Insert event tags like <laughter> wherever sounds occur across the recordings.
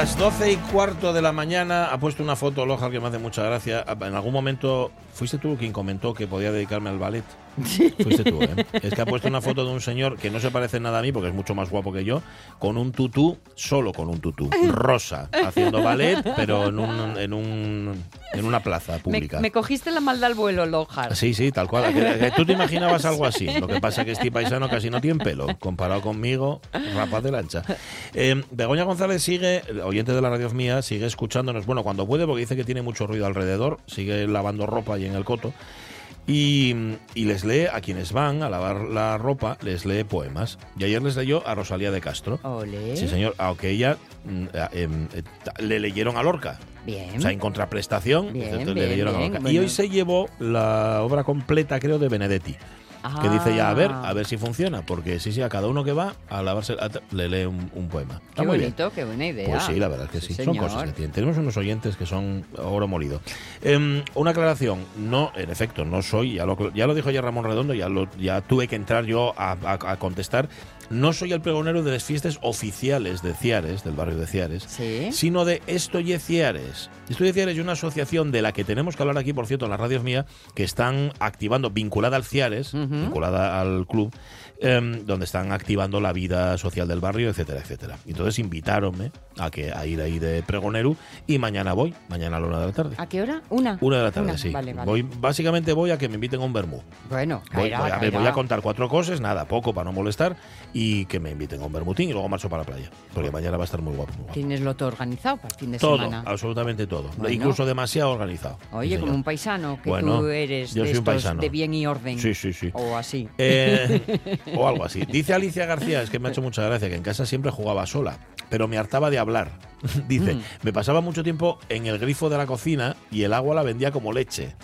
Las doce y cuarto de la mañana ha puesto una foto Loja que me hace mucha gracia. En algún momento fuiste tú quien comentó que podía dedicarme al ballet. <laughs> Fuiste tú, ¿eh? Es que ha puesto una foto de un señor que no se parece nada a mí porque es mucho más guapo que yo, con un tutú, solo con un tutú, rosa, haciendo ballet, pero en, un, en, un, en una plaza pública. Me, me cogiste la malda al vuelo, Lojar. Sí, sí, tal cual. Que- que Tú te imaginabas algo así. Lo que pasa es que este paisano casi no tiene pelo. Comparado conmigo, rapaz de lancha. Eh, Begoña González sigue, oyente de la radio mía, sigue escuchándonos. Bueno, cuando puede, porque dice que tiene mucho ruido alrededor. Sigue lavando ropa ahí en el coto. Y, y les lee a quienes van a lavar la ropa, les lee poemas. Y ayer les leyó a Rosalía de Castro. Sí, señor. Aunque ella mm, eh, em, eh, le leyeron a Lorca. Bien. O sea, en contraprestación, Bien, entonces bien, le leyeron a Lorca. Y hoy se llevó la obra completa, creo, de Benedetti. Que dice ya, a ver, a ver si funciona, porque sí, sí, a cada uno que va a lavarse, a- le lee un, un poema. Está Qué muy bien. bonito, qué buena idea. Pues sí, la verdad es que sí. Sí, Son cosas que tienen. Tenemos unos oyentes que son oro molido. Em, una aclaración. No, en efecto, no soy, ya lo, ya lo dijo ya Ramón Redondo, ya, lo, ya tuve que entrar yo a, a- a contestar. No soy el pregonero de las fiestas oficiales de Ciares, del barrio de Ciares, Sí. sino de Esto y Ciares. Esto y Ciares es una asociación de la que tenemos que hablar aquí, por cierto, en las radios mías, que están activando, vinculada al Ciares, vinculada al club, em, donde están activando la vida social del barrio, etcétera, etcétera. Y Entonces invitáronme a, que, a ir ahí de pregonero y mañana voy, mañana a la una de la tarde. ¿A qué hora? Una. Una de la tarde, Una. sí. Vale, vale. Voy, básicamente voy a que me inviten a un vermú. Bueno, Voy, caerá, voy a, ver, voy a contar cuatro cosas, nada, poco para no molestar, y que me inviten a un bermutín y luego marcho para la playa. Porque mañana va a estar muy guapo. muy guapo. Tienes lo todo organizado para el fin de Todo, semana. absolutamente todo. Bueno. Incluso demasiado organizado. Oye, como un paisano, que Bueno, tú eres yo de soy un estos paisano. de bien y orden. Sí, sí, sí. O así. Eh, <laughs> o algo así. Dice Alicia García, es que me ha hecho mucha gracia, que en casa siempre jugaba sola, pero me hartaba de hablar. <laughs> Dice, Mm. me pasaba mucho tiempo en el grifo de la cocina y el agua la vendía como leche.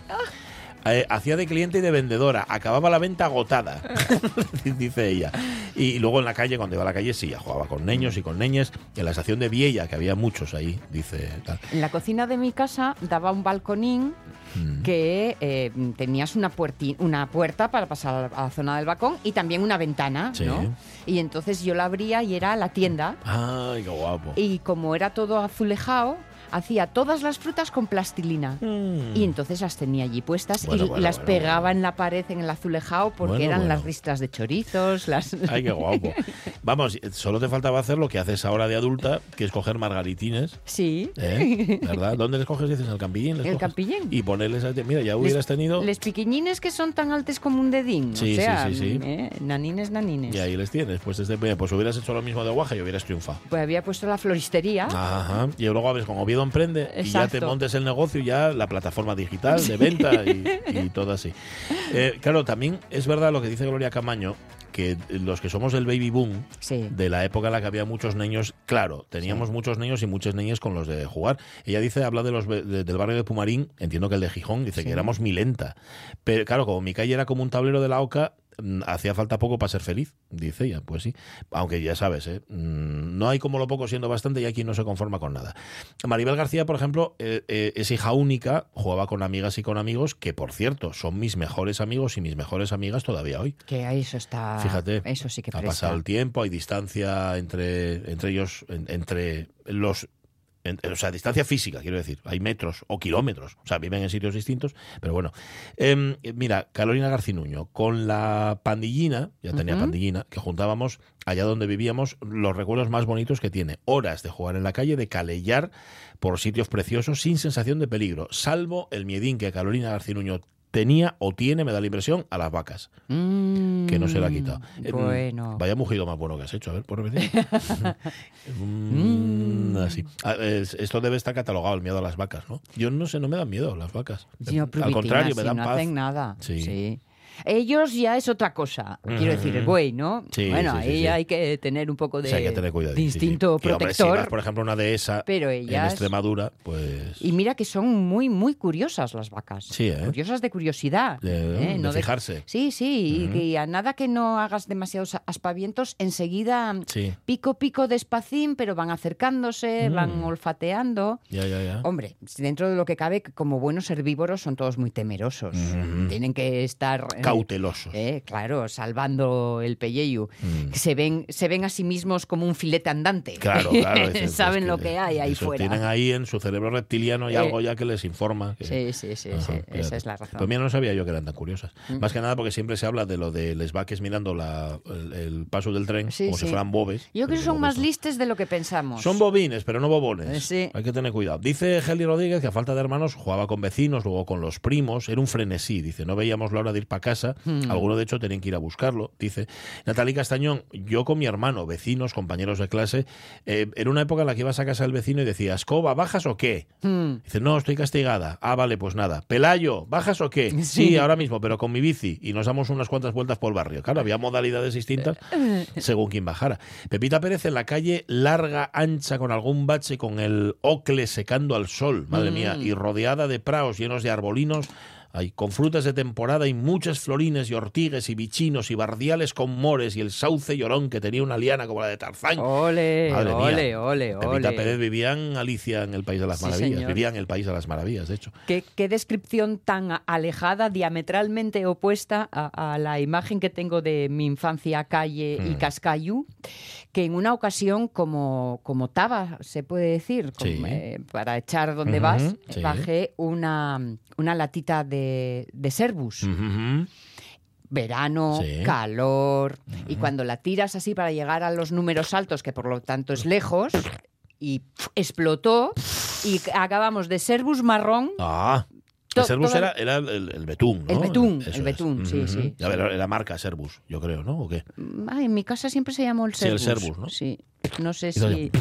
Eh, hacía de cliente y de vendedora, acababa la venta agotada, <laughs> dice ella. Y luego en la calle, cuando iba a la calle, sí, ya jugaba con niños y con niñas. En la estación de Viella, que había muchos ahí, dice tal. En la cocina de mi casa daba un balconín Mm. que eh, tenías una, puerti- una puerta para pasar a la zona del balcón y también una ventana, Sí. ¿no? Y entonces yo la abría y era la tienda. Ay, qué guapo. Y como era todo azulejado, hacía todas las frutas con plastilina. Mm. Y entonces las tenía allí puestas Bueno, y bueno, las bueno, pegaba en la pared, en el azulejado, porque eran las ristas de chorizos, las... <laughs> Ay, qué guapo. Vamos, solo te faltaba hacer lo que haces ahora de adulta, que es coger margaritines. Sí. ¿eh? ¿Verdad? ¿Dónde les coges? Dices, en el campillín. les El coges? campillín. Y ponerles a... Mira, ya hubieras tenido... Les piquiñines que son tan altos como un dedín. Sí, sí, o sea, sí, sí. ¿eh? nanines, nanines. Y ahí les tienes. Pues desde pues hubieras hecho lo mismo de Guaja y hubieras triunfado. Pues había puesto la floristería. Ajá. Y luego a ver, con Emprende y ya te montes el negocio, ya la plataforma digital de venta y, y <laughs> todo así. Eh, claro, también es verdad lo que dice Gloria Camaño, que los que somos del baby boom, Sí. de la época en la que había muchos niños, claro, teníamos muchos niños y muchas niñas con los de jugar. Ella dice, habla de los de- del barrio de Pumarín, entiendo que el de Gijón, dice Sí. que éramos milenta. Pero claro, como mi calle era como un tablero de la oca, hacía falta poco para ser feliz, dice ella, pues sí. Aunque ya sabes, ¿eh? Mm, no hay como lo poco siendo bastante y aquí no se conforma con nada. Maribel García, por ejemplo, eh, eh, es hija única, jugaba con amigas y con amigos, que por cierto, son mis mejores amigos y mis mejores amigas todavía hoy. Que eso está... Fíjate, Eso sí que ha presta. pasado el tiempo, hay distancia entre, entre ellos, en- entre los En- o sea, distancia física, quiero decir. Hay metros o kilómetros. O sea, viven en sitios distintos, pero bueno. Em, mira, Carolina Garcinuño, con la pandillina, ya tenía pandillina, que juntábamos allá donde vivíamos los recuerdos más bonitos que tiene. Horas de jugar en la calle, de calellar por sitios preciosos sin sensación de peligro, salvo el miedín que Carolina Garcinuño tenía o tiene, me da la impresión, a las vacas, que no se la ha quitado. Eh, Mm, Bueno. Vaya mugido más bueno que has hecho, a ver, por repetir. <laughs> Mm, así. Ah, es- Esto debe estar catalogado, el miedo a las vacas, ¿no? Yo no sé, no me dan miedo las vacas. Sí, Al contrario, me dan no paz. hacen nada. Sí. Sí. Ellos ya es otra cosa. Quiero decir, el buey, ¿no? Sí, bueno, sí, sí, ahí sí. hay que tener un poco de, hay que tener cuidado. de instinto Y, hombre, si protector. vas, por ejemplo, una dehesa pero en ellas. Extremadura, pues... Y mira que son muy, muy curiosas las vacas. Sí, ¿eh? Curiosas de curiosidad. De, ¿eh? de fijarse. Sí, sí, y que a nada que no hagas demasiados aspavientos, enseguida Sí, pico, pico despacín, pero van acercándose, Mm. van olfateando. ya, ya, ya. Hombre, dentro de lo que cabe, como buenos herbívoros son todos muy temerosos. Tienen que estar... eh, Cautelosos. eh, claro, salvando el pelleyu. Mm. Se ven, se ven a sí mismos como un filete andante. Claro, claro. <laughs> Saben es lo que hay ahí fuera. Tienen ahí en su cerebro reptiliano y Eh, algo ya que les informa. que- Sí, sí, sí, Ajá, sí, esa es la razón. Pues mira, no sabía yo que eran tan curiosas. Mm. Más que nada porque siempre se habla de lo de les vaques mirando la- el, el paso del tren Sí, como si sí. fueran bobes. Yo creo que Pero son bobes más no. listes de lo que pensamos. Son bobines, pero no bobones. Eh, sí. Hay que tener cuidado. Dice Heli Rodríguez que a falta de hermanos jugaba con vecinos, luego con los primos. Era un frenesí. Dice, no veíamos la hora de ir para casa. Hmm. Algunos, de hecho, tenían que ir a buscarlo. Dice Natalie Castañón, yo con mi hermano, vecinos, compañeros de clase, eh, era una época en la que ibas a casa del vecino y decías, ¿Coba, bajas o qué? Mm. Dice, no, estoy castigada. Ah, vale, pues nada. Pelayo, ¿bajas o qué? <laughs> Sí. Sí. ahora mismo, pero con mi bici. Y nos damos unas cuantas vueltas por el barrio. Claro, había modalidades distintas <laughs> según quien bajara. Pepita Pérez en la calle, larga, ancha, con algún bache, con el ocle secando al sol, madre mía, y rodeada de praos llenos de arbolinos. Hay con frutas de temporada y muchas florines y ortigues y bichinos y bardiales con mores y el sauce llorón que tenía una liana como la de Tarzán. Ole, Madre mía. ole, ole, Pepita ole. Pérez vivía en Alicia en el País de las Sí, Maravillas. señor. Vivía en el País de las Maravillas, de hecho. ¿Qué, qué descripción tan alejada, diametralmente opuesta a, a la imagen que tengo de mi infancia calle y Mm. Cascayu, que en una ocasión como, como taba, se puede decir, como, Sí. eh, para echar donde Ujú, vas, sí. bajé una, una latita de, de. Verano, Sí. calor, y cuando la tiras así para llegar a los números altos, que por lo tanto es lejos, y explotó, y acabamos de Servus marrón Ah. El Servus todo- era, era el, el betún, ¿no? El betún, Eso el es. betún, sí, Ujú. sí, A ver, sí. era marca Servus, yo creo, ¿no? ¿O qué? Ay, en mi casa siempre se llamó el Sí, el Servus. Servus, ¿no? Sí. No sé si.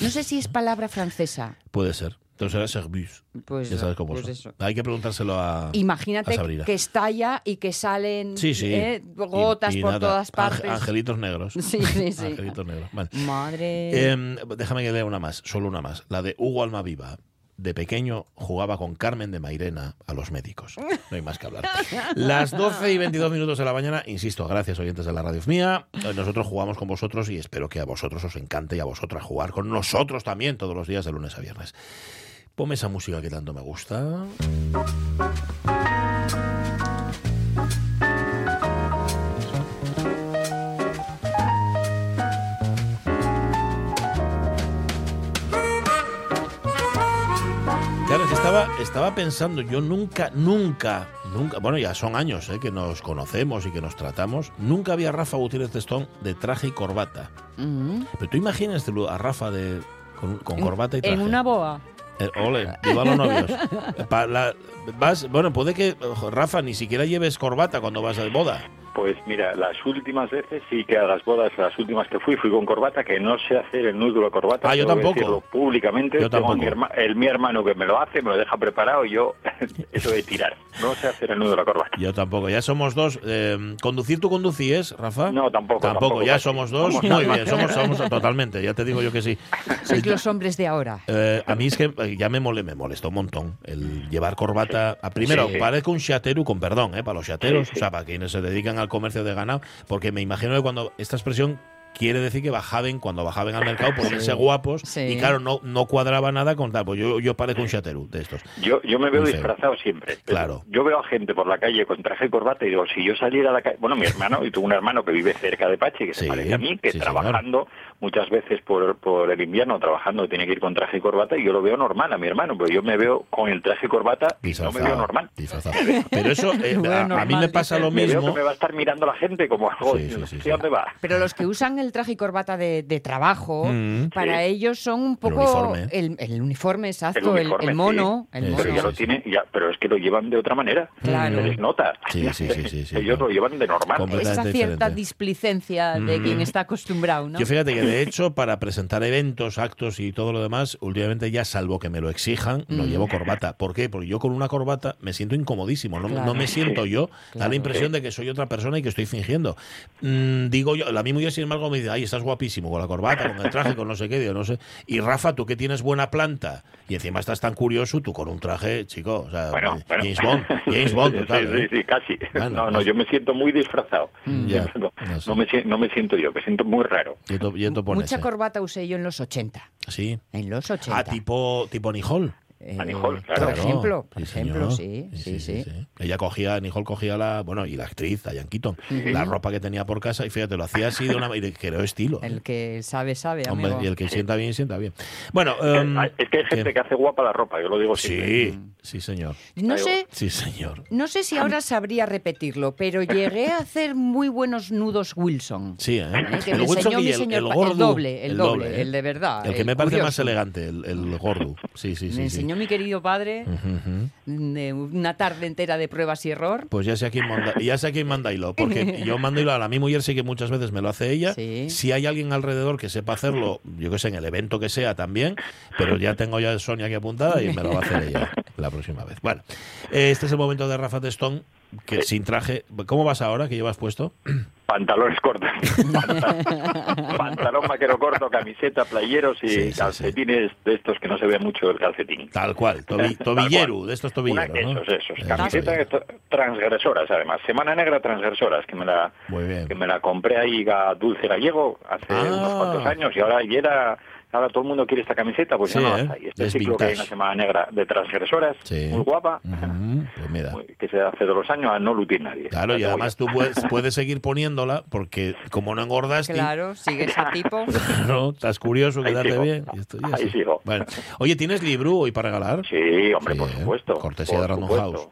No sé si es palabra francesa. Puede ser. Entonces era Servus. Pues, Ya sabes cómo pues eso. Hay que preguntárselo a. Imagínate a Sabrina. que estalla y que salen Sí, sí. ¿eh? Gotas y por nada, todas partes. Angelitos negros. <laughs> Sí, sí, sí. Angelitos negros. Vale. Madre. Em, déjame que lea una más, solo una más. La de Hugo Almaviva. De pequeño jugaba con Carmen de Mairena a los médicos. No hay más que hablar. <laughs> Las 12 y 22 minutos de la mañana, insisto, gracias oyentes de la radio mía. Eh, Nosotros jugamos con vosotros y espero que a vosotros os encante y a vosotras jugar con nosotros también todos los días de lunes a viernes. Ponme esa música que tanto me gusta. Claro, estaba, estaba pensando, yo nunca, nunca, nunca, bueno, ya son años eh, que nos conocemos y que nos tratamos, nunca había a Rafa Gutiérrez Testón de traje y corbata. Mm. Pero tú imaginas a Rafa de, con, corbata y traje. En una boa. Eh, ole, viva los novios. <laughs> Pa- la- vas, bueno, puede que, Rafa, ni siquiera lleves corbata cuando vas de boda. Pues mira, las últimas veces sí que a las bodas, las últimas que fui, fui con corbata, que no sé hacer el nudo de la corbata. Ah, yo tampoco. decirlo públicamente. Yo mi, tampoco. herma- el, mi hermano que me lo hace, me lo deja preparado y yo, <laughs> eso de tirar. No sé hacer el nudo de la corbata. Yo tampoco, ya somos dos. Eh, ¿Conducir tú conducís, Rafa? No, tampoco, Tampoco, tampoco, ya somos dos. Muy bien, somos, somos <laughs> totalmente, ya te digo yo que sí. Sois los hombres de ahora. Eh, a mí es que eh, ya me, mole, me molestó un montón el llevar corbata. A primero, Sí. parezco un chateru, con perdón, eh, para los chateros, Sí, sí. o sea, para quienes se dedican al comercio de ganado, porque me imagino que cuando esta expresión quiere decir que bajaban, cuando bajaban al mercado, ponerse guapos. Sí. Y claro, no, no cuadraba nada con tal. Pues yo, yo parezco un chaterú de estos. Yo, yo me veo Muy feo. disfrazado siempre. Claro. Yo veo a gente por la calle con traje y corbata y digo, si yo saliera a la calle... Bueno, mi hermano, y tuvo un hermano que vive cerca de Pachi, que Sí, se parece a mí, que sí, trabajando muchas veces por, por el invierno, trabajando, tiene que ir con traje y corbata y yo lo veo normal a mi hermano, pero yo me veo con el traje y corbata y no me veo normal. disfrazado. Pero eso, eh, <laughs> veo a, a mí normal, me pasa lo Me veo mismo. que me va a estar mirando la gente como algo, Sí, sí, sí, sí. a dónde va. Pero los que usan el traje y corbata de, de trabajo, Mm. para Sí. ellos son un poco uniforme. el, el uniforme, exacto, El el, uniforme, el mono, sí. el mono. Pero ya lo tiene, ya, pero es que lo llevan de otra manera. Claro. Se les nota. Sí, sí, sí, sí, sí, <laughs> Ellos claro. lo llevan de normal. Esa cierta diferente. displicencia de Mm. quien está acostumbrado, ¿no? Yo fíjate que de hecho para presentar eventos, actos y todo lo demás, últimamente ya salvo que me lo exijan, no Mm. llevo corbata. ¿Por qué? Porque yo con una corbata me siento incomodísimo, no, Claro. no me siento yo, da Claro. la impresión de que soy otra persona y que estoy fingiendo. Mm, digo yo, la misma yo sin embargo me dice, ay, estás guapísimo con la corbata, con el traje, con no sé qué, digo, no sé. Y Rafa, tú que tienes buena planta y encima estás tan curioso, tú con un traje, chico, o sea, Bueno, bueno. James Bond, James Bond, <laughs> Sí, total. Sí, ¿eh? sí, sí, casi. Bueno, no, no, pues- yo me siento muy disfrazado. <laughs> Ya, no, no sé. no me, si- no me siento yo, me siento muy raro. Y tú- y pones, Mucha eh. corbata usé yo en los 80. Sí. En los 80. Ah, tipo, tipo Nijol. Eh, a Nicole, Por claro. ejemplo, por Sí, ejemplo, sí, sí, sí. Ella cogía, Nicole cogía la, bueno, y la actriz, Diane Keaton, la ropa que tenía por casa y fíjate, lo hacía así de una manera, y creó estilo. ¿eh? El que sabe, sabe, Hombre, amigo. y el que sienta bien, sienta bien. Bueno, Eh, em, es que hay gente ¿qué? que hace guapa la ropa, yo lo digo siempre. Sí, sí, señor. No sé, Sí, señor. no sé si ahora sabría repetirlo, pero llegué a hacer muy buenos nudos Wilson. Sí, ¿eh? ¿eh? Que el me Wilson enseñó y mi el, señor el pa- gordo. el doble, el doble, ¿eh? el de verdad, El que el me parece más elegante, el, el gordo. Sí, sí, me sí. sí. enseñó mi querido padre una tarde entera de pruebas y error. Pues ya sé a quién manda, ya sé a quién manda hilo, porque <laughs> yo mando hilo a la mi mujer, sé que muchas veces me lo hace ella. Sí. Si hay alguien alrededor que sepa hacerlo, yo que sé, en el evento que sea también, pero ya tengo ya Sonia aquí apuntada y me lo va a hacer ella la próxima vez. Bueno, este es el momento de Rafa Testón, que sin traje. ¿Cómo vas ahora? ¿Qué llevas puesto? Pantalones cortos. <laughs> Pantalón, vaquero corto, camiseta, playeros y Sí, sí, sí. calcetines de estos que no se ve mucho el calcetín. Tal cual, tobi- Tal cual. de estos Una- tobilleros, ¿no? esos, esos. Camisetas transgresoras, además. Semana Negra transgresoras, que me la que me la compré ahí a Dulce Gallego hace Ah. unos cuantos años y ahora y era ahora todo el mundo quiere esta camiseta, pues Sí, ya no ¿eh? hay. Este Es ciclo que hay una Semana Negra de transgresoras, Sí. muy guapa, pues mira. que se hace de los años a no lutir nadie. Claro, y además tú puedes, puedes seguir poniéndola porque como no engordaste, Claro, sigues a tipo. <laughs> no, estás curioso, Ahí quedarte sigo. bien. y esto- y Ahí así. sigo. Bueno. Oye, ¿tienes libro hoy para regalar? Sí, hombre, Sí, por ¿eh? supuesto. Cortesía por de Random supuesto. House.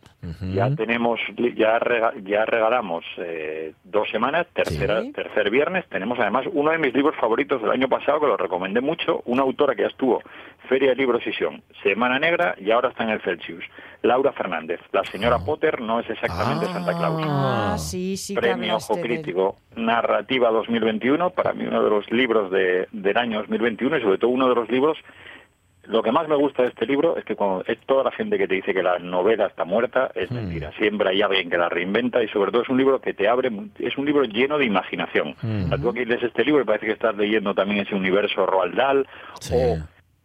Ya tenemos, ya, rega- ya regalamos eh, dos semanas, tercera, Sí. tercer viernes. Tenemos además uno de mis libros favoritos del año pasado, que lo recomendé mucho, una autora que ya estuvo Feria de Libros Sisión, Semana Negra y ahora está en el Celsius. Laura Fernández. La señora Ah. Potter no es exactamente Ah. Santa Claus. Ah, sí, sí Premio Ojo Crítico Narrativa 2021, para mí uno de los libros de, del año 2021 y sobre todo uno de los libros lo que más me gusta de este libro es que cuando es toda la gente que te dice que la novela está muerta es Hmm. mentira. Siempre hay alguien que la reinventa y sobre todo es un libro que te abre, es un libro lleno de imaginación. O sea, tú aquí lees este libro y parece que estás leyendo también ese universo Roald Dahl Sí. o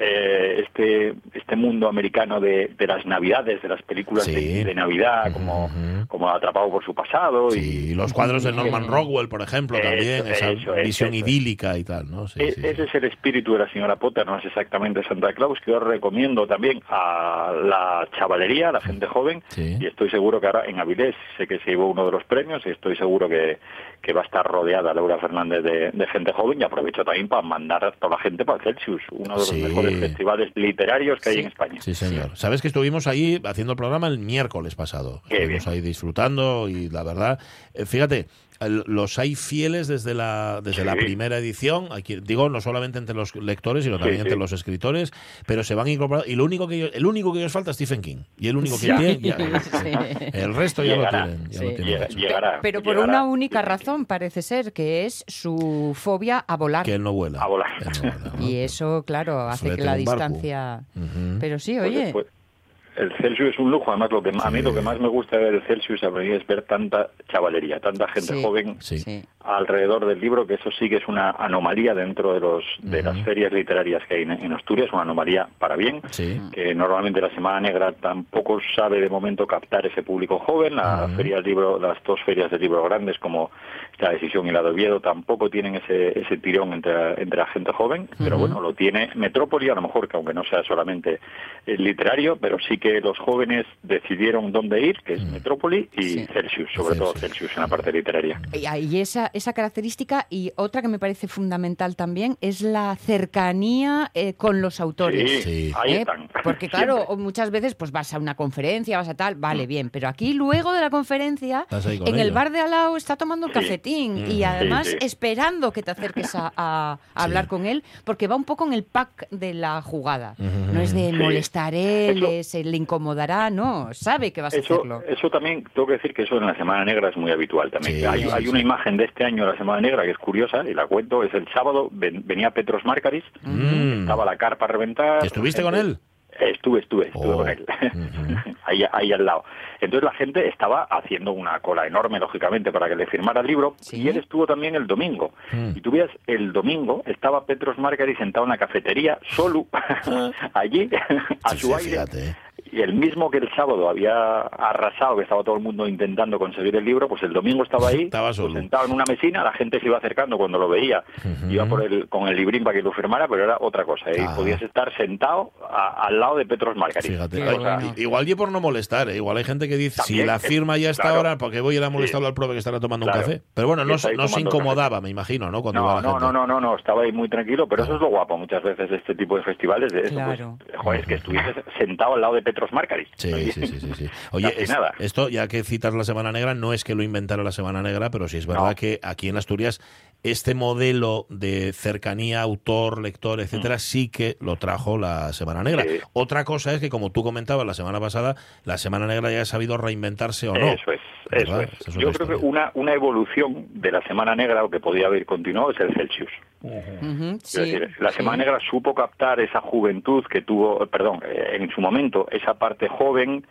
eh, este este mundo americano de, de las navidades, de las películas Sí. de, de Navidad, como, como Atrapado por su pasado. Sí, y, los cuadros de Norman. Rockwell, por ejemplo, Eso, también, esa eso, visión eso. idílica y tal, ¿no? Sí, E- Ese es el espíritu de la señora Potter, no es exactamente Santa Claus, que yo recomiendo también a la chavalería, a la gente joven, y estoy seguro que ahora en Avilés sé que se llevó uno de los premios y estoy seguro que, que va a estar rodeada Laura Fernández de, de gente joven y aprovecho también para mandar a toda la gente para el Celsius, uno de los Sí. mejores festivales literarios que hay en España. Sí, señor. Sabes que estuvimos ahí haciendo el programa el miércoles pasado. Qué estuvimos bien. ahí disfrutando y la verdad, eh, fíjate, los hay fieles desde la desde la primera edición, aquí, digo no solamente entre los lectores, sino también sí. entre los escritores, pero se van incorporando y lo único que ellos- el único que ellos falta es Stephen King y el único que tiene ya- Sí. el resto ya Llegará. lo tienen, ya Sí. lo tienen Llega- hecho. llegará, Pero por llegará. una única razón, parece ser, que es su fobia a volar. que él no vuela. A volar. Él no vuela, ¿no? Y eso, claro, hace que la distancia... Pero sí, Pues- oye, pues- el Celsius es un lujo. Además, lo que a mí lo que más me gusta ver el Celsius a mí es ver tanta chavalería, tanta gente Sí. joven Sí. Alrededor del libro, que eso sí que es una anomalía dentro de los de las ferias literarias que hay en, en Asturias, una anomalía para bien, Sí. que normalmente la Semana Negra tampoco sabe de momento captar ese público joven, la feria del libro, las dos ferias del libro grandes como la Decisión y la de Oviedo tampoco tienen ese, ese tirón entre, entre la gente joven, pero bueno, lo tiene Metrópoli, a lo mejor que aunque no sea solamente el literario, pero sí que los jóvenes decidieron dónde ir, que es Metrópoli y Sí. Celsius, sobre todo Celsius. En la parte literaria. Y esa, esa característica y otra que me parece fundamental también es la cercanía eh, con los autores. Sí, Sí. ahí ¿eh? están. Porque <laughs> claro, Siempre. muchas veces pues vas a una conferencia, vas a tal, vale, bien, pero aquí luego de la conferencia, en el bar de al lado está tomando Sí. cafetín y además sí. esperando que te acerques a, a- <laughs> a hablar con él, porque va un poco en el pack de la jugada. No es de Sí. molestaré, Eso- le, se le incomodará, no, sabe que vas a Eso, hacerlo. eso también, tengo que decir que eso en la Semana Negra es muy habitual también. Sí, hay sí, hay sí. una imagen de este año de la Semana Negra que es curiosa y la cuento, es el sábado, ven- venía Petros Márcaris, Mm. estaba la carpa a reventar. ¿Estuviste con él? Estuve, estuve, estuve Oh. con él. Ujú. <laughs> ahí, ahí al lado. Entonces la gente estaba haciendo una cola enorme, lógicamente, para que le firmara el libro. Sí. Y él estuvo también el domingo. Mm. Y tú veías, el domingo estaba Petros Márcaris sentado en la cafetería, solo, <laughs> <laughs> allí, a Sí, su sí, aire. fíjate, ¿eh? Y el mismo que el sábado había arrasado, que estaba todo el mundo intentando conseguir el libro, pues el domingo estaba ahí, Estaba pues, solo. sentado en una mesina, la gente se iba acercando cuando lo veía, iba por el, con el librín para que lo firmara, pero era otra cosa, ¿eh? Ah. podías estar sentado a- al lado de Petros Margarit. Fíjate. Bueno. Igual y por no molestar, ¿eh? igual hay gente que dice, si la eh, firma ya está claro. ahora, ¿por qué voy a ir a molestarlo al prove que estará tomando un café? Pero bueno, Y no, no se incomodaba, me imagino, ¿no? Cuando iba No, la no, gente. no, no, no, no, estaba ahí muy tranquilo, pero eso es lo guapo muchas veces de este tipo de festivales, de eso, Claro. pues, joder, es que estuvieses sentado al lado de Petros Margarit. Sí, sí, sí, sí, sí. <laughs> Oye, es- nada. esto ya que citas la Semana Negra, no es que lo inventara la Semana Negra, pero sí es verdad No. que aquí en Asturias este modelo de cercanía autor, lector, etcétera, sí que lo trajo la Semana Negra. Mm. Sí. Otra cosa es que, como tú comentabas la semana pasada, la Semana Negra ya ha sabido reinventarse o no. Eso es, eso es. Yo creo que una, una evolución de la Semana Negra, o que podía haber continuado, es el Celsius. Es sí, decir, la sí. Semana Negra supo captar esa juventud que tuvo, perdón, eh, en su momento, esa parte joven,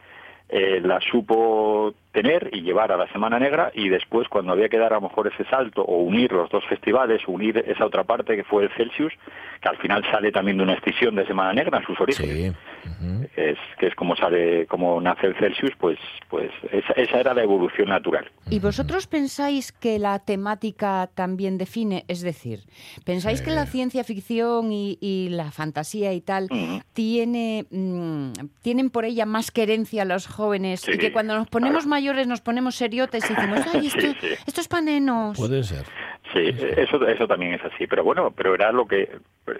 eh, la supo tener y llevar a la Semana Negra y después cuando había que dar a lo mejor ese salto o unir los dos festivales, unir esa otra parte que fue el Celsius, que al final sale también de una escisión de Semana Negra en sus orígenes. Sí. Es, que es como sale, como nace el Celsius, pues, pues esa, esa era la evolución natural. ¿Y vosotros pensáis que la temática también define? Es decir, ¿pensáis que la ciencia ficción y, y la fantasía y tal tiene, mm, tienen por ella más querencia los jóvenes y que cuando nos ponemos claro. Mayores nos ponemos seriotes y decimos, <laughs> ay, esto, Sí, sí. esto es? Puede ser. Sí, eso, eso también es así. Pero bueno, pero era lo que,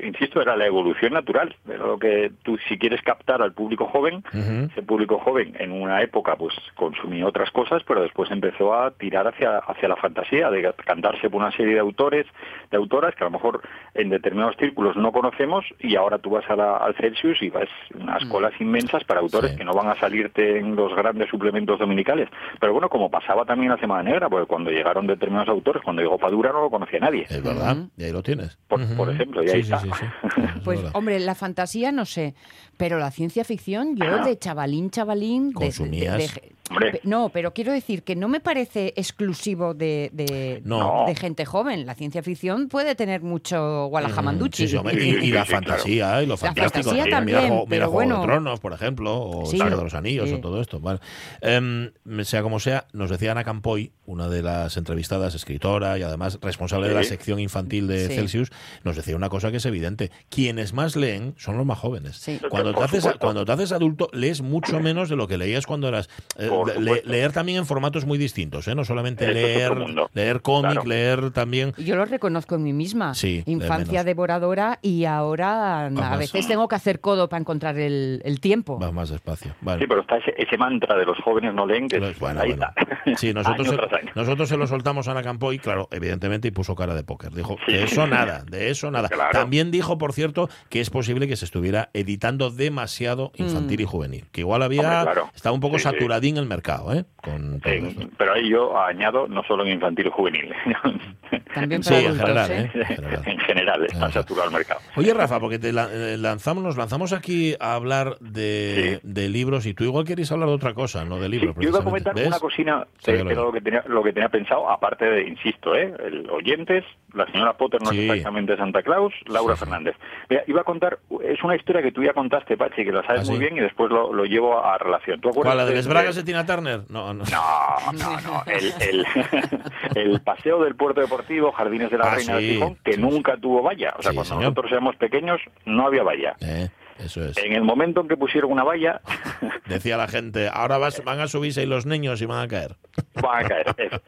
insisto, era la evolución natural. Era lo que tú, si quieres captar al público joven, Ujú. ese público joven en una época pues consumía otras cosas, pero después empezó a tirar hacia, hacia la fantasía, de cantarse por una serie de autores, de autoras que a lo mejor en determinados círculos no conocemos y ahora tú vas a la- al Celsius y vas unas colas inmensas para autores Sí. que no van a salirte en los grandes suplementos dominicales. Pero bueno, como pasaba también la Semana Negra, porque cuando llegaron determinados autores, cuando llegó Padura no lo conocía nadie. Es verdad. Y ahí lo tienes. Por- ejemplo, y sí, ahí sí, está. sí, sí. Eso es <laughs> Pues, verdad. hombre, la fantasía no sé, pero la ciencia ficción, yo de chavalín, chavalín... de- de- Consumías. de- Hombre. No, pero quiero decir que no me parece exclusivo de, de, No. de gente joven. La ciencia ficción puede tener mucho Gualajamanduchi. Sí, sí, hombre, y, y la claro. fantasía y lo La fantástico. fantasía Mira, también, mira, Juego- mira pero Juego bueno. de Tronos, por ejemplo, o Sí. Señor de los Anillos, Sí. o todo esto. Vale. Em, sea como sea, nos decía Ana Campoy, una de las entrevistadas, escritora y además responsable de la sección infantil de Sí. Celsius, nos decía una cosa que es evidente. Quienes más leen son los más jóvenes. Sí. Cuando, te haces, supuesto. cuando te haces adulto, lees mucho menos de lo que leías cuando eras... eh, le- leer también en formatos muy distintos, ¿eh? no solamente leer, leer cómic, Claro. leer también... Yo lo reconozco en mí misma. Sí, Infancia devoradora y ahora a más. veces tengo que hacer codo para encontrar el, el tiempo. Va más despacio. Vale. Sí, pero está ese, ese mantra de los jóvenes no leen, que es- bueno, ahí bueno. está. <laughs> Sí, nosotros, Año se, nosotros se lo soltamos a Ana Campoy, claro, evidentemente, y puso cara de póker. Dijo, Sí. de eso nada, de eso nada. Claro. También dijo, por cierto, que es posible que se estuviera editando demasiado infantil y juvenil. Que igual había, Hombre, claro. estaba un poco Sí, sí. saturadín el mercado, ¿eh? Con pero ahí yo añado no solo en infantil y juvenil, <laughs> También Sí, en general, ¿eh? ¿eh? En general. en general está Ajá. saturado el mercado. Oye, Rafa, porque te eh, lanzamos, nos lanzamos aquí a hablar de, Sí. de libros y tú igual queréis hablar de otra cosa, no de Sí, libros. yo iba a comentar ¿Ves? una cocina, Sí, eh, lo que era veo. lo que tenía, lo que tenía pensado, aparte de, insisto, ¿eh? el oyentes, la señora Potter no Sí. es exactamente Santa Claus, Laura. Fernández. Mira, iba a contar, es una historia que tú ya contaste, Pachi, que la sabes ¿Ah, sí? muy bien y después lo, lo llevo a relación. ¿Tú acuerdas ¿Cuál, la de de- las bragas de Tina Turner? No, no. No, no, no. El, el, <laughs> el paseo del puerto deportivo, Jardines de la Ah, Reina de sí, Gijón, que sí, nunca tuvo valla. O sea, Sí, cuando señor. nosotros éramos pequeños no había valla. Eh, eso es. En el momento en que pusieron una valla, <laughs> Decía la gente, ahora vas- van a subirse y los niños y van a caer. van a caer. <laughs>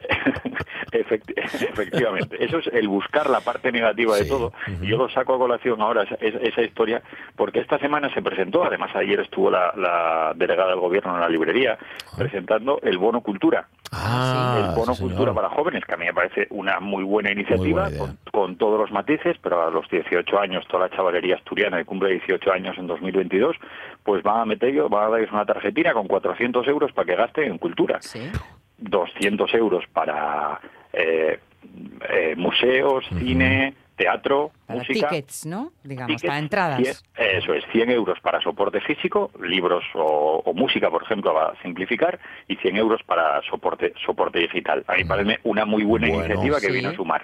Efe- efecti- <laughs> efectivamente. Eso es el buscar la parte negativa de Sí. todo. Ujú. Y yo lo saco a colación ahora, esa, esa- historia, porque esta semana se presentó, además ayer estuvo la, la delegada del gobierno en la librería presentando el bono cultura. Ah, el bono sí, cultura para jóvenes, que a mí me parece una muy buena iniciativa, buena con, con todos los matices, pero a los 18 años, toda la chavalería asturiana que cumple 18 años en 2022, pues van a meter yo, van a darles una tarjetina con 400 euros para que gasten en cultura. Sí. 200 euros para eh, eh, museos, cine, teatro, Para música. tickets, ¿no? Digamos, Tickets, para entradas. 100 eso es, 100 euros para soporte físico, libros o, o música, por ejemplo, para simplificar, y 100 euros para soporte soporte digital. A mí parece una muy buena Bueno, iniciativa que sí. viene a sumar.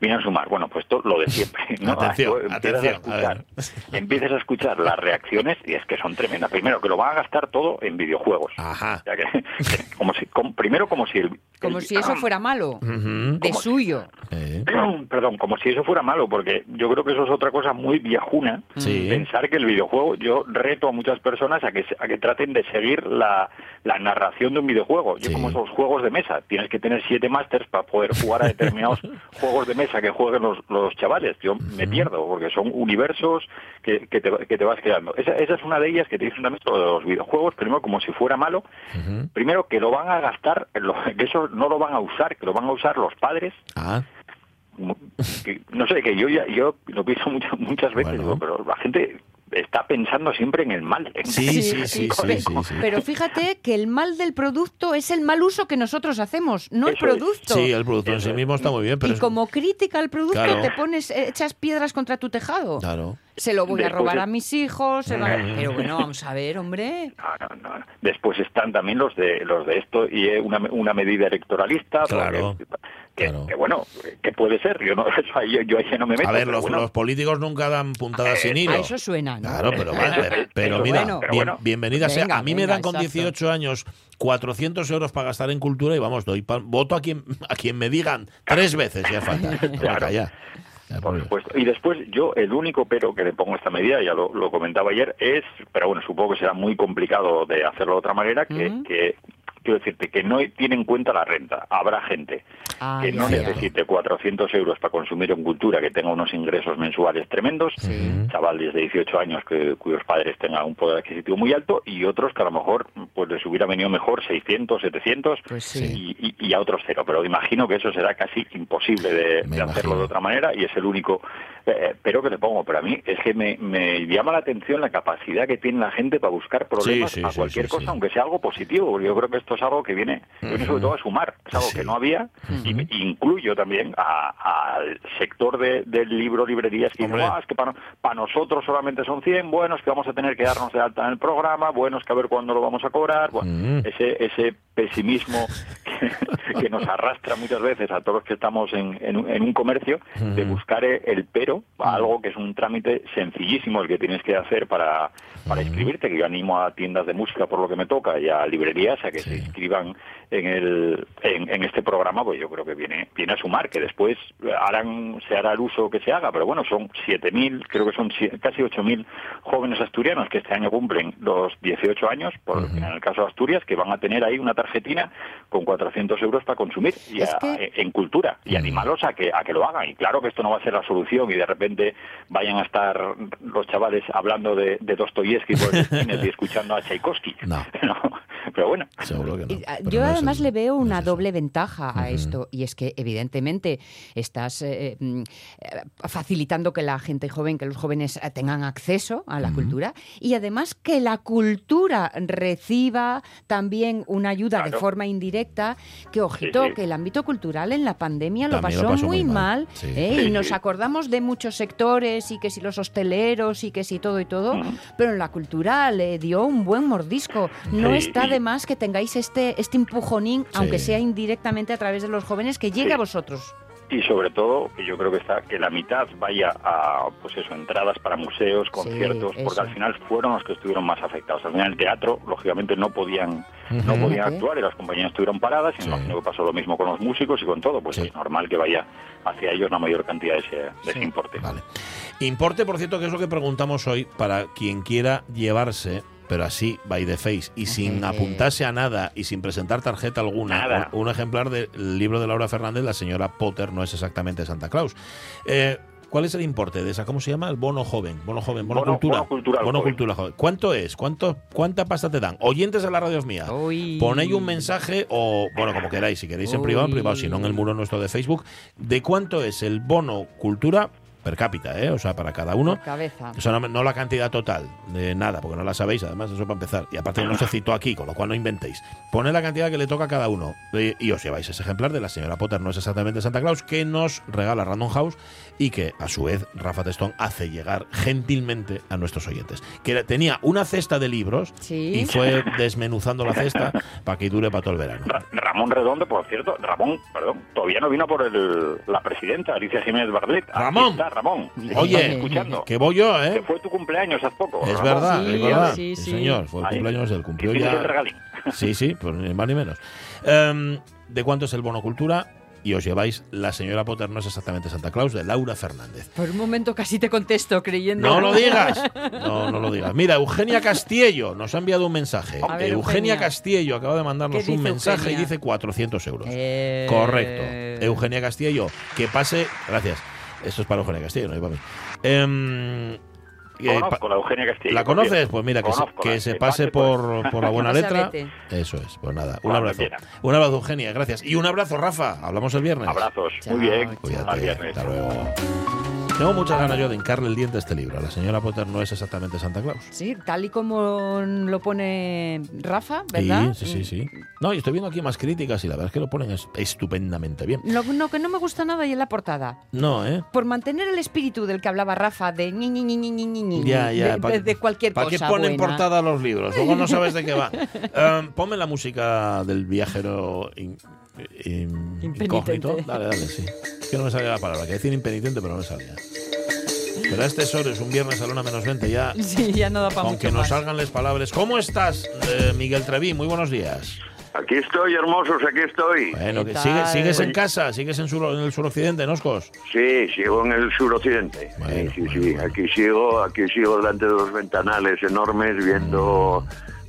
Viene a sumar, bueno, pues todo lo de siempre. <laughs> ¿no? Atención, Empiezas atención, A a escuchar, empiezas a escuchar las reacciones y es que son tremendas. Primero, que lo van a gastar todo en videojuegos. Ajá. O sea que- <laughs> como si, como- primero, como si el, Como el- si eso fuera malo. Ujú. De como- suyo. Eh, <clears throat> Perdón, como si eso fuera malo, porque yo creo que eso es otra cosa muy viejuna. Sí. Pensar que el videojuego, yo reto a muchas personas a que, se- a que traten de seguir la, la narración de un videojuego. Yo Sí. como esos juegos de mesa, tienes que tener siete másters para poder jugar a determinados <laughs> juegos de mesa que jueguen los, los chavales. Yo me pierdo, porque son universos que, que, te, que te vas creando. Esa, esa es una de ellas que te dicen también sobre los videojuegos, primero como si fuera malo, primero que lo van a gastar, lo- <laughs> que eso no lo van a usar, que lo van a usar los padres Ah, que- no sé, que yo ya yo lo pienso <laughs> muchas muchas veces, Bueno. digo, pero la gente está pensando siempre en el mal. en- Sí, sí, sí, Pe- sí, sí. Pero fíjate que el mal del producto es el mal uso que nosotros hacemos, no el es. producto. Sí, el producto en sí mismo está muy bien, pero y es- como crítica al producto Claro. te pones, eh, echas piedras contra tu tejado. Claro. Se lo voy a robar a mis hijos. se va-. Pero bueno, vamos a ver, hombre. No, no, no. Después están también los de los de esto y es una, una medida electoralista. Claro, porque- que, claro. que bueno, que puede ser. Yo no, <laughs> eso ahí, yo, yo ahí no me meto. A ver, los, bueno. los políticos nunca dan puntadas sin hilo. A eso suena, ¿no? Claro, pero, <laughs> vale, pero, mira, bueno. Pero bien- bueno. bienvenida sea. A mí me dan con exacto. 18 años 400 euros para gastar en cultura y vamos, doy pa- voto a quien a quien me digan tres veces ya falta. <laughs> Claro. Ya, ya, Por por- supuesto. Y después yo el único pero que le pongo a esta medida, ya lo, lo comentaba ayer, es, pero bueno, supongo que será muy complicado de hacerlo de otra manera, que, que quiero decirte que no tiene en cuenta la renta. Habrá gente Ah, que no ya. necesite 400 euros para consumir en cultura, que tenga unos ingresos mensuales tremendos, chavales de 18 años que, cuyos padres tengan un poder adquisitivo muy alto, y otros que a lo mejor pues les hubiera venido mejor 600, 700, Pues sí. y, y- y a otros cero. Pero imagino que eso será casi imposible de, hacerlo de otra manera, y es el único eh, pero que le pongo. Pero a mí es que me, me llama la atención la capacidad que tiene la gente para buscar problemas Sí, sí, a sí, cualquier sí, cosa, sí. aunque sea algo positivo. porque Yo creo que esto es algo que viene, viene sobre todo a sumar. Es algo Sí. que no había, y incluyo también al sector de- del libro, librerías, que dicen. "Ah, es que para, para nosotros solamente son 100, bueno, es que vamos a tener que darnos de alta en el programa, bueno, es que a ver cuándo lo vamos a cobrar. Bueno, Mm. ese, ese pesimismo que, que nos arrastra muchas veces a todos los que estamos en, en un- en un comercio, de buscar el pero, algo que es un trámite sencillísimo el que tienes que hacer para, para inscribirte, que yo animo a tiendas de música por lo que me toca y a librerías a que se inscriban en, el, en, en este programa, pues yo creo que viene, viene a sumar, que después harán, se hará el uso que se haga, pero bueno, son 7.000, creo que son casi 8.000 jóvenes asturianos que este año cumplen los 18 años, por, en el caso de Asturias, que van a tener ahí una tarjetina con 400 euros para consumir y Es a- que- en cultura y animarlos a que, a que lo hagan. Y claro que esto no va a ser la solución y de repente vayan a estar los chavales hablando de, de Dostoyevsky por el <laughs> y escuchando a Tchaikovsky. No. <laughs> No, pero bueno. Seguro que no. Y, ah, Pero Yo no además le veo una doble ventaja a esto y es que evidentemente estás eh, mm, eh, facilitando que la gente joven, que los jóvenes eh, tengan acceso a la cultura y además que la cultura reciba también una ayuda de forma indirecta, que ojito, Sí, sí. que el ámbito cultural en la pandemia lo pasó, lo pasó muy mal, mal, sí. ¿eh? Sí, y nos acordamos de muchos sectores y que si los hosteleros y que si todo y todo, pero en la cultura le dio un buen mordisco. No está de más que tengáis este, este empujonín, aunque sea indirectamente a través de los jóvenes, que llegue a vosotros. Y sobre todo, que yo creo que está que la mitad vaya a, pues eso, entradas para museos, conciertos, porque al final fueron los que estuvieron más afectados. Al final el teatro, lógicamente, no podían no podían actuar y las compañías estuvieron paradas. Y Sí. imagino que pasó lo mismo con los músicos y con todo. Pues Sí. es normal que vaya hacia ellos la mayor cantidad de ese, de ese importe. Vale. Importe, por cierto, que es lo que preguntamos hoy para quien quiera llevarse, pero así, by the face, y sin Eh. apuntarse a nada y sin presentar tarjeta alguna, Nada. un, un ejemplar del libro de Laura Fernández, La señora Potter no es exactamente Santa Claus. Eh, ¿Cuál es el importe de esa? ¿Cómo se llama? El bono joven. Bono joven, bono, Bono- cultura. bono cultural Bono joven. cultura joven. ¿Cuánto es? ¿Cuánto, ¿Cuánta pasta te dan? Oyentes de la radio mía. Uy. Ponéis un mensaje o, bueno, como queráis, si queréis en privado, en privado, si no en el muro nuestro de Facebook, de cuánto es el bono cultura per cápita, ¿eh? O sea, para cada uno. Por cabeza. O sea, no, no la cantidad total de nada, porque no la sabéis, además, eso para empezar. Y aparte no se citó aquí, con lo cual no inventéis. Poned la cantidad que le toca a cada uno eh, y os lleváis ese ejemplar de la señora Potter, no es exactamente Santa Claus, que nos regala Random House y que, a su vez, Rafa Testón hace llegar gentilmente a nuestros oyentes. Que tenía una cesta de libros Sí. y fue desmenuzando la cesta <laughs> para que dure para todo el verano. Ra- Ramón Redondo, por cierto, Ramón, perdón, todavía no vino por el, la presidenta, Alicia Jiménez Barlet. Ramón. está, Ramón. Oye, escuchando. que voy yo, Que ¿eh? fue tu cumpleaños hace poco. Es Ramón. verdad, Sí, es verdad. sí, Sí, sí. señor, fue el Ahí. cumpleaños del cumplió ya. Sí, sí, pues ni más ni menos. Em, ¿De cuánto es el bono cultura? Y os lleváis La señora Potter no es exactamente Santa Claus de Laura Fernández. Por un momento casi te contesto creyendo. No lo digas. <laughs> No, no lo digas. Mira, Eugenia Castillo nos ha enviado un mensaje. Ver, Eugenia Eugenia. Castillo acaba de mandarnos ¿Qué un mensaje Eugenia? y dice 400 euros. Eh, Correcto. Eugenia Castillo, que pase. Gracias. Esto es para Eugenia Castillo, no es para mí. Eh, Conozco la Eugenia Castillo. ¿La por conoces? Pues mira, que se, que se pase por, por la <laughs> buena letra. Eso es, pues nada, un abrazo. Un abrazo, Eugenia, gracias. Y un abrazo, Rafa. Hablamos el viernes. Abrazos. Chao, Muy bien. Cuídate, hasta luego. Tengo muchas ganas yo de hincarle el diente a este libro. La señora Potter no es exactamente Santa Claus. Sí, tal y como lo pone Rafa, ¿verdad? Sí, sí, sí, sí. No, y estoy viendo aquí más críticas y la verdad es que lo ponen es- estupendamente bien. Lo no, que no me gusta nada y es la portada. No, ¿eh? Por mantener el espíritu del que hablaba Rafa, de ñi, ñi, ñi, ñi, ñi, ñi, Ya, ya. de, pa- de- de cualquier ¿Para cosa qué ponen buena. portada los libros? Luego no sabes de qué va. <laughs> Em, ponme la música del viajero in- Impenitente. incógnito. Dale, dale, sí. Es que no me salía la palabra. Que decir impenitente, pero no me salía. Pero a estas horas, un viernes a la una menos 20, ya. <laughs> Sí, ya no da para Aunque mucho nos salgan las palabras. ¿Cómo estás, eh, Miguel Trevi? Muy buenos días. Aquí estoy, hermosos, aquí estoy. Bueno, ¿Qué que sigue- sigues en casa, sigues en, sur- en el suroccidente, Noscos. Sí, sigo en el suroccidente. Bueno, sí, sí, bueno, sí. bueno. Aquí sigo, aquí sigo delante de los ventanales enormes viendo,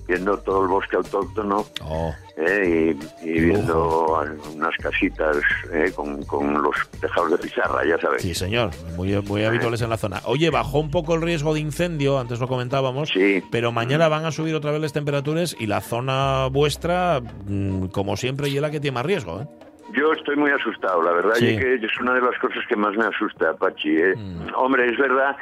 viendo todo el bosque autóctono Oh, eh, y, viendo unas casitas eh, con, con los tejados de pizarra, ya sabes. sí, señor. Muy, muy habituales en la zona. Oye, bajó un poco el riesgo de incendio, antes lo comentábamos. Sí. Pero mañana van a subir otra vez las temperaturas y la zona vuestra, mm, como siempre, y es la que tiene más riesgo. ¿eh? Yo estoy muy asustado, la verdad, Sí. y que es una de las cosas que más me asusta, Pachi. ¿eh? Mm. Hombre, es verdad,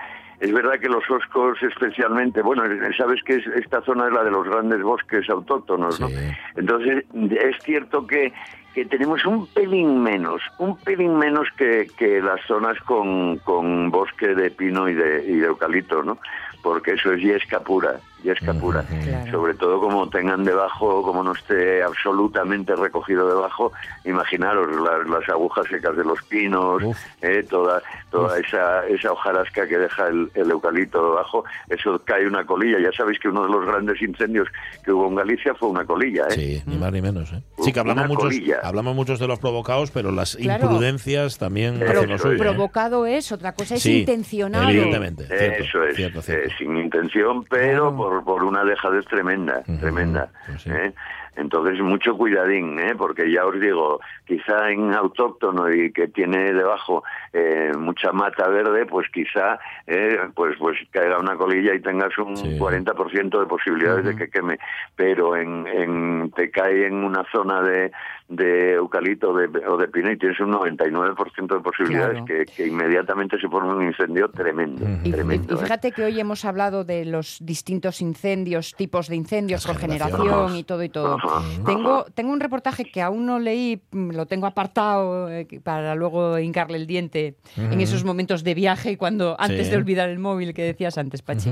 es verdad que los oscos especialmente, bueno, sabes que es- esta zona es la de los grandes bosques autóctonos, ¿no? Sí. Entonces, es cierto que, que tenemos un pelín menos, un pelín menos que, que las zonas con, con bosque de pino y de, y de eucalipto, ¿no? Porque eso es yesca pura, yesca pura. Claro. Sobre todo como tengan debajo, como no esté absolutamente recogido debajo, imaginaros las, las agujas secas de los pinos, eh, toda toda esa, esa hojarasca que deja el, el eucalipto debajo, eso cae una colilla. Ya sabéis que uno de los grandes incendios que hubo en Galicia fue una colilla, ¿eh? Sí, ni más ni menos. ¿eh? Sí, que hablamos muchos, colilla. hablamos muchos de los provocados, pero las Claro. imprudencias también Pero- hacen lo suyo. ¿eh? Provocado es, otra cosa es Sí, intencionado. evidentemente. Cierto, Eso es, cierto, cierto. eh, sin intención, pero Claro. Por, por una dejadez tremenda, Ujú, tremenda. pues sí. ¿eh? Entonces, mucho cuidadín, ¿eh? porque ya os digo, quizá en autóctono y que tiene debajo eh, mucha mata verde, pues quizá eh, pues pues caiga una colilla y tengas un Sí. 40% de posibilidades de que queme. Pero en, en te cae en una zona de, de eucalipto o de, o de pino y tienes un 99% de posibilidades Claro. que, que inmediatamente se forme un incendio tremendo. Y, tremendo y ¿eh? fíjate que hoy hemos hablado de los distintos incendios, tipos de incendios por generación y todo y todo. Ajá, Tengo, tengo un reportaje que aún no leí, mm, lo tengo apartado eh, para luego hincarle el diente en esos momentos de viaje cuando antes Sí. de olvidar el móvil que decías antes, Pachi.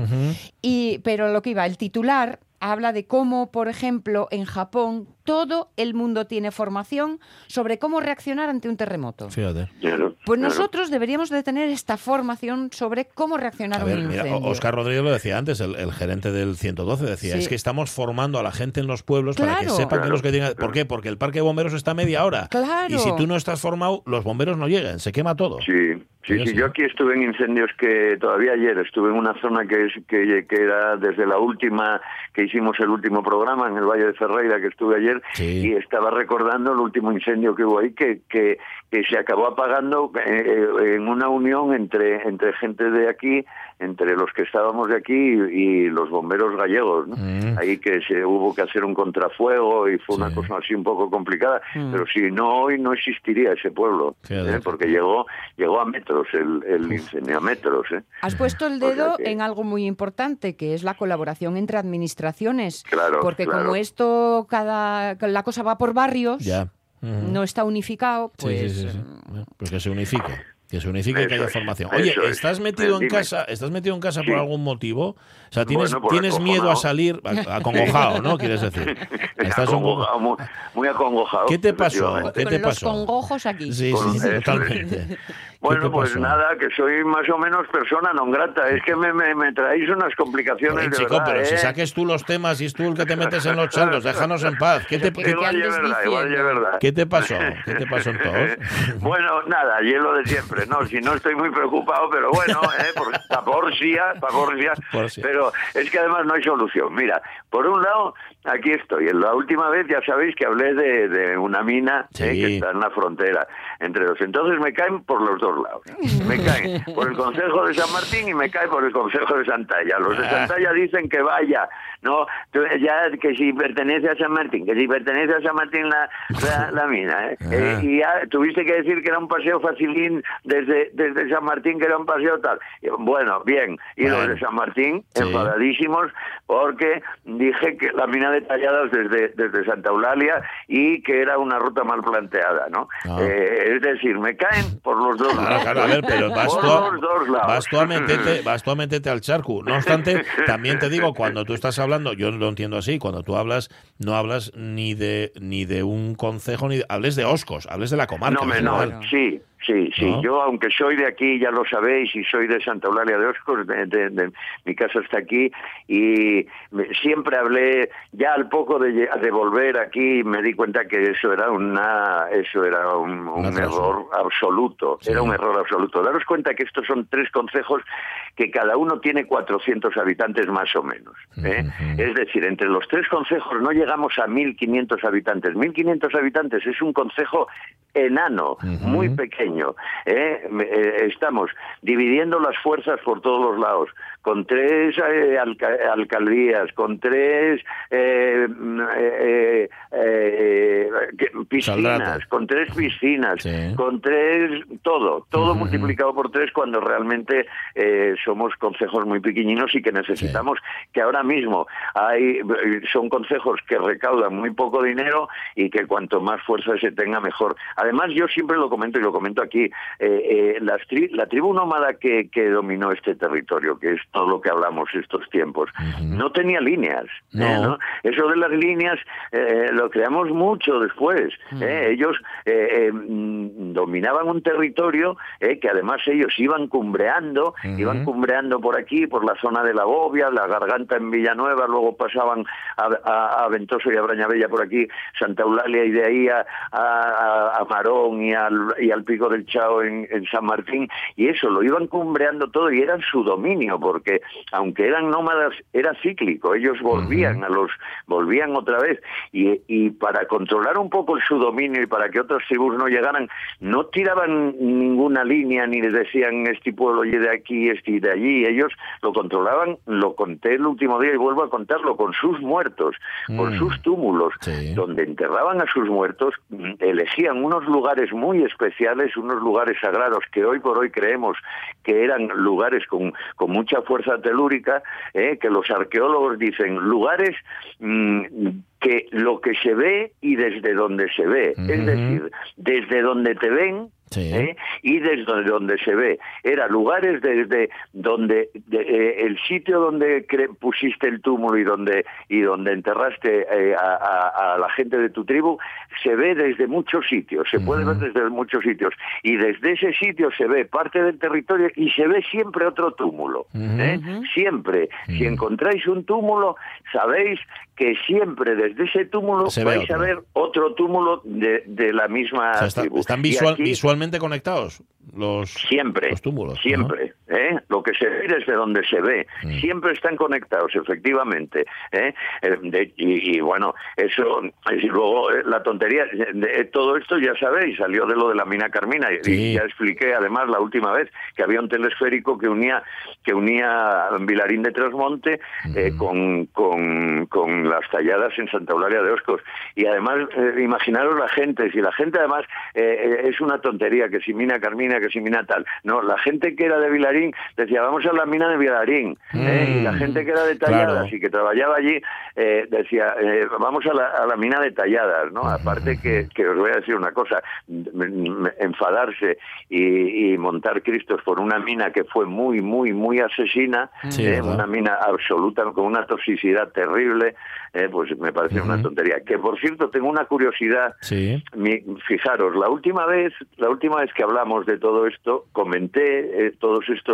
Y pero lo que iba, el titular habla de cómo, por ejemplo, en Japón todo el mundo tiene formación sobre cómo reaccionar ante un terremoto. Fíjate. Claro, Pues nosotros deberíamos de tener esta formación sobre cómo reaccionar A ver, un mira, incendio. Oscar Rodríguez lo decía antes, el, el gerente del 112 decía, Sí. es que estamos formando a la gente en los pueblos para que Claro. sepan que los que tengan... ¿Por qué? Porque el parque de bomberos está a media hora. Claro. Y si tú no estás formado, los bomberos no llegan, se quema todo. Sí, sí, sí. Yo aquí estuve en incendios que todavía ayer estuve en una zona que es que, que era desde la última que hicimos el último programa en el Valle de Ferreira que estuve ayer Sí. y estaba recordando el último incendio que hubo ahí que que, que se acabó apagando eh, eh, en una unión entre entre gente de aquí entre los que estábamos de aquí y, y los bomberos gallegos, ¿no? Mm. Ahí que se hubo que hacer un contrafuego y fue una cosa así un poco complicada, Mm. pero si no hoy no existiría ese pueblo. ¿eh? porque llegó llegó a metros el, el incendio, a metros. ¿eh? Has puesto el O sea dedo que- en algo muy importante, que es la colaboración entre administraciones. Claro, Porque claro. como esto, cada la cosa va por barrios, Ya. No está unificado, pues... sí, sí, sí. eh, Bueno, Pues que se unifique. Que se unifique y que haya formación. Oye, es. ¿estás metido en casa? ¿Estás metido en casa Sí. por algún motivo? O sea, ¿tienes, Bueno, tienes miedo a salir? A- <laughs> Acongojado, ¿no? Quieres decir. <laughs> Estás un Acongojado, muy, muy acongojado. ¿Qué te pasó? ¿Qué con te los congojos aquí. Sí, sí, totalmente. <laughs> ¿Qué te Bueno, pues nada, que soy más o menos persona non grata. Es que me, me, me traéis unas complicaciones Oye, de chico, verdad, pero ¿eh? si saques tú los temas y es tú el que te metes en los charcos, déjanos en paz. ¿Qué te, qué- Igual andes es verdad, igual es diciendo? verdad. qué te pasó? ¿Qué te pasó entonces? <laughs> bueno, nada, hielo de siempre, no, si no estoy muy preocupado, pero bueno, ¿eh? por, pero es que además no hay solución. Mira, por un lado, aquí estoy, en la última vez ya sabéis que hablé de, de una mina Sí. ¿eh? que está en la frontera entre dos, entonces me caen por los dos lados, me caen por el Consejo de San Martín y me caen por el Consejo de Santalla. Los de. Santalla dicen que vaya, no, ya que si pertenece a San Martín, que si pertenece a San Martín la, la, la mina, ¿eh? <laughs> Eh, y ya tuviste que decir que era un paseo facilín desde, desde San Martín, que era un paseo tal. Bueno, bien, y los de San Martín, Sí. enfadadísimos, porque dije que la mina de Talladas desde, desde Santa Eulalia y que era una ruta mal planteada, ¿no? Ah. Eh, es decir, me caen por los dos Claro, claro, a ver, pero vas tú, a, vas tú a meterte, vas tú a meterte al charco. No obstante, también te digo, cuando tú estás hablando, yo lo entiendo así, cuando tú hablas, no hablas ni de ni de un concejo, ni de- hables de Oscos, hables de la comarca. No, me, sí, sí, sí. ¿No? Yo, aunque soy de aquí, ya lo sabéis, y soy de Santa Eulalia de Oscos, de, de- de- mi casa está aquí, y me- siempre hablé, ya al poco de, volver aquí, me di cuenta que eso era una, eso era un, error absoluto, Sí. era un error absoluto. Daros cuenta que estos son tres consejos que cada uno tiene 400 habitantes más o menos. ¿eh? Es decir, entre los tres consejos no llegamos a 1.500 habitantes. 1.500 habitantes es un consejo enano, muy pequeño. ¿Eh? Eh, estamos dividiendo las fuerzas por todos los lados, con tres eh, alca- alcaldías, con tres eh, mm, eh, piscinas, con tres piscinas, Sí. con tres, todo, todo multiplicado por tres cuando realmente eh, somos consejos muy pequeñinos y que necesitamos que ahora mismo hay son consejos que recaudan muy poco dinero y que cuanto más fuerza se tenga mejor. Además yo siempre lo comento y lo comento aquí, eh, eh, las tri- la tribu nómada que, que dominó este territorio, que es todo lo que hablamos estos tiempos, no tenía líneas. No. ¿eh? ¿no? Eso de las líneas eh, lo creamos mucho después. Ellos eh, eh, mm, dominaban un territorio eh, que además ellos iban cumbreando, iban cumbreando por aquí, por la zona de la Bobia, la Garganta en Villanueva, luego pasaban a, a- a Ventoso y a Brañabella por aquí, Santa Eulalia y de ahí a, a- a Marón y al, y al Pico de del Chao en, en San Martín, y eso, lo iban cumbreando todo y eran su dominio, porque aunque eran nómadas, era cíclico, ellos volvían a los, volvían otra vez, y, y para controlar un poco su dominio y para que otras tribus no llegaran, no tiraban ninguna línea ni les decían este pueblo y de aquí, este y de allí, ellos lo controlaban, lo conté el último día y vuelvo a contarlo, con sus muertos, con Mm. sus túmulos, Sí. donde enterraban a sus muertos, mm, elegían unos lugares muy especiales, unos lugares sagrados que hoy por hoy creemos que eran lugares con, con mucha fuerza telúrica, eh, que los arqueólogos dicen lugares mm, que lo que se ve y desde donde se ve, es decir, desde donde te ven Sí. ¿eh? y desde donde se ve. Era lugares desde donde de- eh, el sitio donde cre- pusiste el túmulo y donde y donde enterraste eh, a, a- a la gente de tu tribu se ve desde muchos sitios, se puede ver desde muchos sitios y desde ese sitio se ve parte del territorio y se ve siempre otro túmulo. ¿eh? Siempre. Si encontráis un túmulo, sabéis que siempre desde ese túmulo Se vais a ver otro túmulo de, de la misma O sea, está- tribu. están visual- aquí- visualmente conectados los, Siempre, los túmulos. siempre, ¿eh? lo que se ve desde donde se ve, Mm. siempre están conectados, efectivamente. ¿eh? Eh, de- y, y bueno, eso, y luego eh, la tontería, eh, de- todo esto ya sabéis, salió de lo de la mina Carmina, y- Sí. y ya expliqué además la última vez que había un telesférico que unía que unía a Vilarín de Trasmonte eh, con, con, con las talladas en Santa Eulalia de Oscos. Y además, imaginaros la gente, si la gente además es una tontería, que si mina Carmina, que si mina tal. No, la gente que era de Vilarín decía, vamos a la mina de Vilarín. ¿eh? Y la Mm, gente que era de Talladas claro. y que trabajaba allí eh, decía, eh, vamos a la, a la mina de Talladas. ¿no? Aparte que, que os voy a decir una cosa, enfadarse y, y montar Cristos por una mina que fue muy, muy, muy asesina, Sí, eh, una mina absoluta con una toxicidad terrible, eh, pues me parece una tontería. Que por cierto, tengo una curiosidad Sí. mi- fijaros, la última vez, la última vez que hablamos de todo esto, comenté eh, todos estos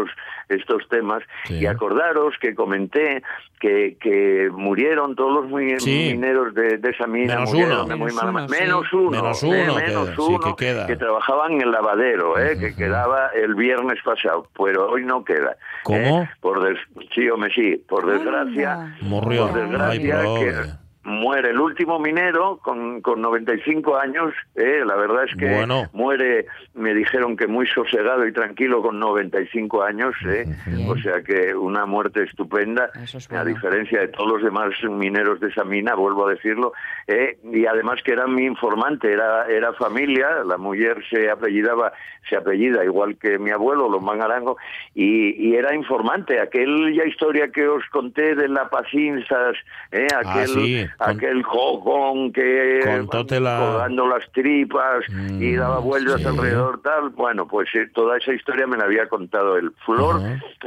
estos temas Sí. y acordaros que comenté que, que murieron todos los mi- Sí. mineros de, de esa mina, Menos murieron uno. de muy Menos mala uno, ma- sí. menos uno, Menos eh, uno menos que- sí, uno que queda. trabajaban en el lavadero, eh, que quedaba el viernes pasado, pero hoy no queda. ¿Cómo? eh, por des- sí, hombre, sí, por desgracia, Anda. Murió. por Ay, desgracia, pobre. que muere el último minero con, con 95 años. eh, la verdad es que Bueno. muere, me dijeron que muy sosegado y tranquilo con 95 años. eh, o sea que una muerte estupenda, a diferencia de todos los demás mineros de esa mina, vuelvo a decirlo. eh, y además que era mi informante, era, era familia, la mujer se apellidaba, se apellida igual que mi abuelo, Lomán Arango, y, y era informante. Aquella historia que os conté de la Pacinsas, eh, aquel, Ah, sí, con- aquel jocón que Contótela. colgando las tripas y Mm, daba vueltas sí. alrededor tal. Bueno, pues eh, toda esa historia me la había contado el Flor,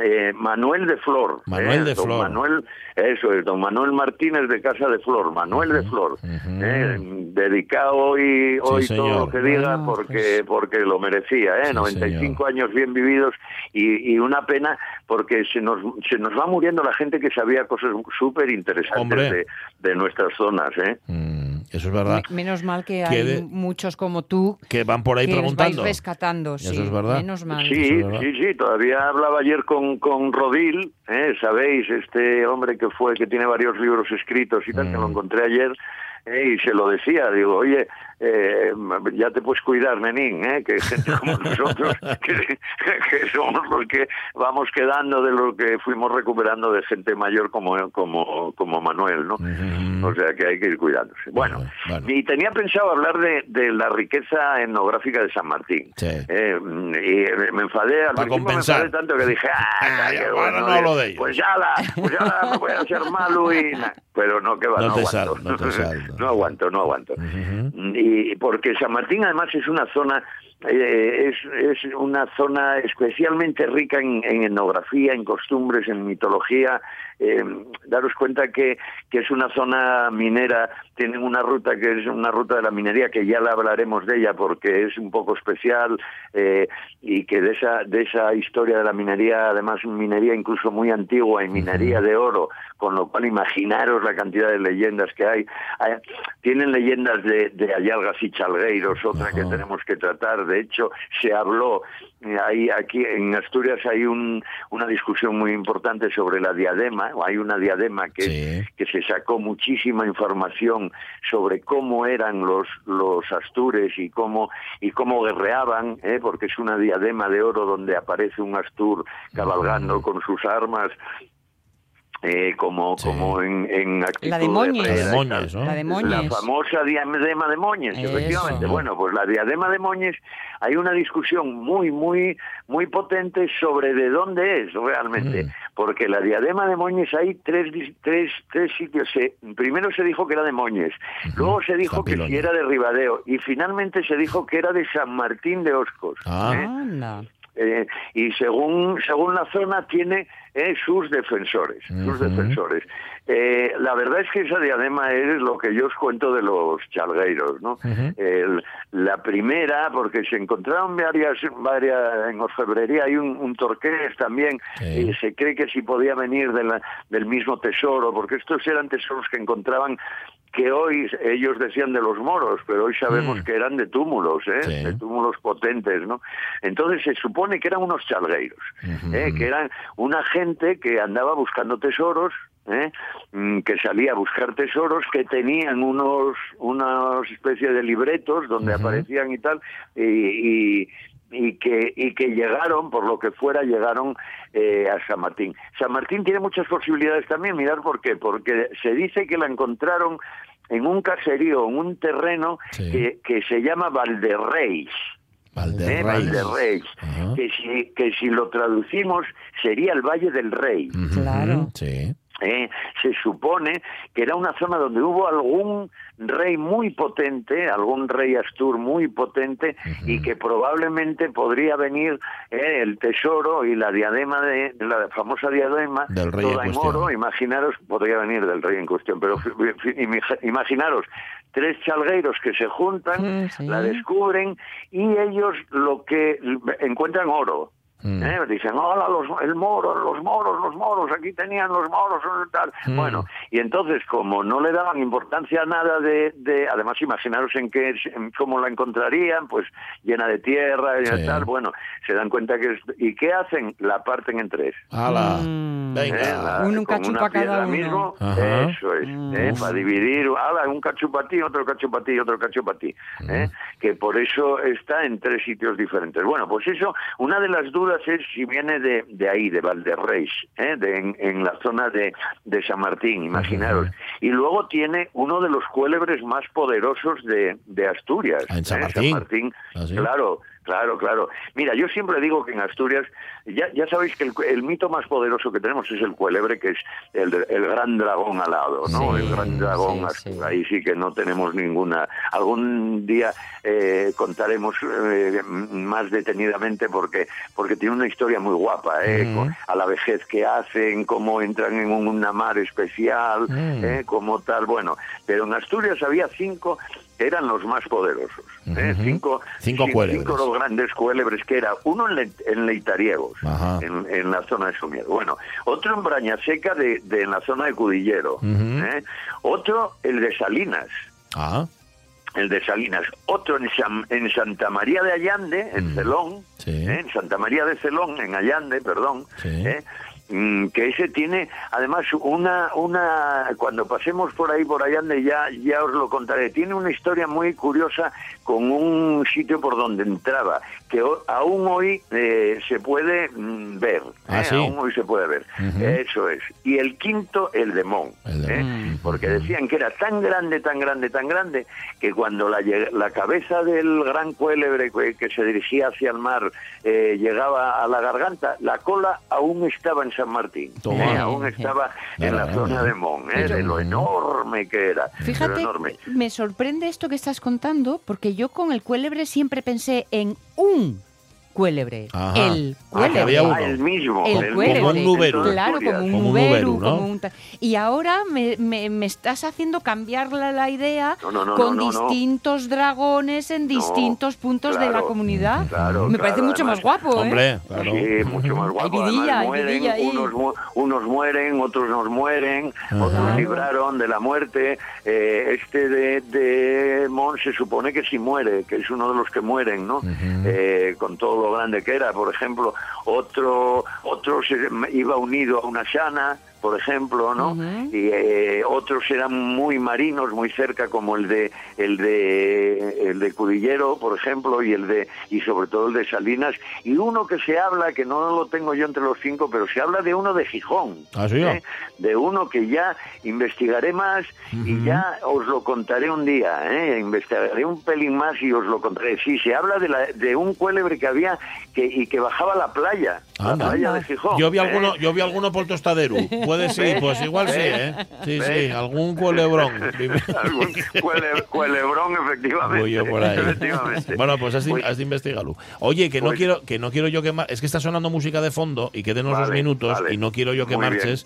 eh, Manuel de Flor. Manuel eh, de don Flor. Manuel, eso es, don Manuel Martínez de Casa de Flor, Manuel de Flor. eh, dedicado hoy, hoy todo señor. lo que diga porque, pues- porque lo merecía, ¿eh? Sí, 95 años bien vividos y, y una pena porque se nos, se nos va muriendo la gente que sabía cosas súper interesantes de, de nuestras zonas, ¿eh? Mm, eso es verdad. Me- Menos mal que hay muchos como tú Que van por ahí que os vais preguntando. rescatando. Eso sí, es verdad. Menos mal. Eso Sí, es verdad. sí, sí, todavía hablaba ayer con, con Rodil, ¿eh? sabéis, este hombre que fue, que tiene varios libros escritos y tal, que lo Mm. encontré ayer, ¿eh? y se lo decía, digo, oye, eh, ya te puedes cuidar, nenín, ¿eh? que gente como <laughs> nosotros, que, que somos los que vamos quedando de lo que fuimos recuperando de gente mayor como, como, como Manuel, ¿no? O sea que hay que ir cuidándose. Bueno, Bueno, bueno. y tenía pensado hablar de, de la riqueza etnográfica de San Martín. Sí. Eh, y me enfadé, al Para principio compensar. me enfadé tanto que dije, ah, <laughs> Ah, ya, bueno, no de. Pues ya la, pues ya la voy a hacer malo y pero no que va, No no, te aguanto. sal, no te <laughs> no. no aguanto, no aguanto. Porque San Martín además es una zona eh, es, es una zona especialmente rica en, en etnografía, en costumbres, en mitología. Eh, daros cuenta que, que es una zona minera, tienen una ruta que es una ruta de la minería que ya la hablaremos de ella porque es un poco especial eh, y que de esa de esa historia de la minería, además minería incluso muy antigua y minería de oro, con lo cual imaginaros la cantidad de leyendas que hay. Hay- tienen leyendas de, de Ayalgas y Chalgueiros, otra que tenemos que tratar De hecho, se habló, eh, hay, aquí en Asturias hay un, una discusión muy importante sobre la diadema, hay una diadema que, Sí. que se sacó muchísima información sobre cómo eran los, los astures y cómo, y cómo guerreaban, ¿eh? porque es una diadema de oro donde aparece un astur cabalgando con sus armas. Eh, como Sí. como en, en actitud La de Moñes. La de Moñes. La de La Moñes. famosa diadema de Moñes, Eso. efectivamente. Bueno, pues la diadema de Moñes, hay una discusión muy, muy, muy potente sobre de dónde es realmente. Mm. Porque la diadema de Moñes hay tres, tres, tres sitios. Se- primero se dijo que era de Moñes, luego se dijo que si era de Ribadeo, y finalmente se dijo que era de San Martín de Oscos. Ah. ¿eh? Anda. Eh, y según según la zona tiene eh, sus defensores sus defensores Eh, la verdad es que esa diadema es lo que yo os cuento de los chalgueiros no. El- la primera porque se encontraron varias varias en orfebrería hay un, un torqués también Sí. y se cree que si podía venir de la- del mismo tesoro porque estos eran tesoros que encontraban que hoy ellos decían de los moros, pero hoy sabemos Mm. que eran de túmulos, ¿eh? Sí. de túmulos potentes, ¿no? Entonces se supone que eran unos chalgueiros. ¿eh? que eran una gente que andaba buscando tesoros, ¿eh? Mm, que salía a buscar tesoros, que tenían unos unas especie de libretos donde aparecían y tal, y, y- y que y que llegaron por lo que fuera llegaron eh, a San Martín San Martín tiene muchas posibilidades también mirar por qué porque se dice que la encontraron en un caserío en un terreno Sí. que, que se llama Valderreis ¿eh? Valderrey. Valderreis que si que si lo traducimos sería el Valle del Rey. Claro. Sí. ¿Eh? se supone que era una zona donde hubo algún rey muy potente, algún rey Astur muy potente y que probablemente podría venir eh, el tesoro y la diadema de la famosa diadema Del rey en toda en, cuestión. oro, imaginaros, podría venir del rey en cuestión, pero imaginaros tres chalgueiros que se juntan, sí. la descubren y ellos lo que encuentran oro. Mm. ¿Eh? Dicen, hola, los, el moro, los moros, los moros, aquí tenían los moros, tal. Mm. Bueno, y entonces, como no le daban importancia a nada de, de además, imaginaros en qué, en cómo la encontrarían, pues llena de tierra y Sí. tal, bueno, se dan cuenta que es, ¿y qué hacen? La parten en tres. ¡Hala! Mm. Venga. ¿eh? La- Un- un cada uno. mismo, Ajá. eso es, Mm. ¿eh? para dividir, ala, un ti, otro cacho para ti, otro cacho para ti, ¿eh? que por eso está en tres sitios diferentes. Bueno, pues eso, una de las dudas es si viene de, de ahí, de Valderreis, ¿eh? de, en, en la zona de, de San Martín, imaginaros. Y luego tiene uno de los cuélebres más poderosos de, de Asturias. Ah, en San ¿eh? Martín. ¿Ah, sí? Claro, claro, claro. Mira, yo siempre digo que en Asturias, ya, ya sabéis que el, el mito más poderoso que tenemos es el cuélebre, que es el, gran dragón alado, ¿no? Sí, el gran dragón sí. Ahí sí que no tenemos ninguna. Algún día eh, contaremos eh, más detenidamente porque porque tiene una historia muy guapa, ¿eh? Mm. Con- a la vejez que hacen, cómo entran en un- una mar especial, Mm. ¿eh? como tal. Bueno, pero en Asturias había cinco eran los más poderosos. ¿eh? Cinco, Cinco cin- cuélebres. cinco los grandes cuélebres que era uno en, Le- en Leitariegos, en, en la zona de Somiedo. Bueno, otro en Brañaseca de, de en la zona de Cudillero. ¿eh? Otro el de Salinas. Ah, El de Salinas, otro en, San- en Santa María de Allande, en Mm. Celón, Sí. ¿eh? en Santa María de Celón, en Allande, perdón, Sí. Mm, que ese tiene además una una cuando pasemos por ahí por Allande ya ya os lo contaré. Tiene una historia muy curiosa con un sitio por donde entraba que o- aún hoy eh, se puede mm, ver Ah, ¿eh? sí. aún hoy se puede ver. Eso es. Y el quinto el de Mon El de ¿eh? Porque decían que era tan grande, tan grande, tan grande, que cuando la, la cabeza del gran cuélebre que, que se dirigía hacia el mar eh, llegaba a la garganta, la cola aún estaba en San Martín, Toma. ¿eh? aún estaba en la zona de Mon, ¿eh? de lo enorme que era. Fíjate, enorme. me sorprende esto que estás contando, porque yo con el cuélebre siempre pensé en un cuélebre. Ajá. El Ah, cuélebre. había uno. Ah, el mismo. El el cuélebre. Como un todas Claro, como un Como nuberu, ¿no? como un ta- Y ahora me, me- me estás haciendo cambiar la, la idea No, no, no, con no, no, no. distintos dragones en distintos puntos de la comunidad. claro, me parece claro, mucho además- más guapo, ¿eh? Hombre, claro. Sí, mucho más guapo. Hay vidilla, Además, hay mueren, unos, mu- unos mueren, otros nos mueren, otros Claro. libraron de la muerte. Eh, este de, de Mon se supone que sí muere, que es uno de los que mueren, ¿no? Eh, con todo lo grande que era, por ejemplo. Otro, otro se iba unido a una shana, por ejemplo, ¿no? Y eh, otros eran muy marinos, muy cerca, como el de el de el de Cudillero, por ejemplo, y el de y sobre todo el de Salinas. Y uno que se habla, que no lo tengo yo entre los cinco, pero se habla de uno de Gijón, ¿Ah, sí? ¿eh? de uno que ya investigaré más y ya os lo contaré un día, ¿eh? investigaré un pelín más y os lo contaré. Sí, se habla de, la, de un cuélebre que había que, y que bajaba a la playa, la Anda. playa de Gijón. Yo vi ¿eh? alguno, yo vi alguno por Tostadero. Puede ser, pues igual sí, ¿eh? Sí, sí, algún culebrón. <laughs> Algún cuele- cuelebrón, efectivamente. Voy yo por ahí. Efectivamente. Bueno, pues has de, has de investigarlo. Oye, que no Pues- quiero que no quiero yo que es que está sonando música de fondo y queden unos Vale, minutos vale. y no quiero yo que Muy marches.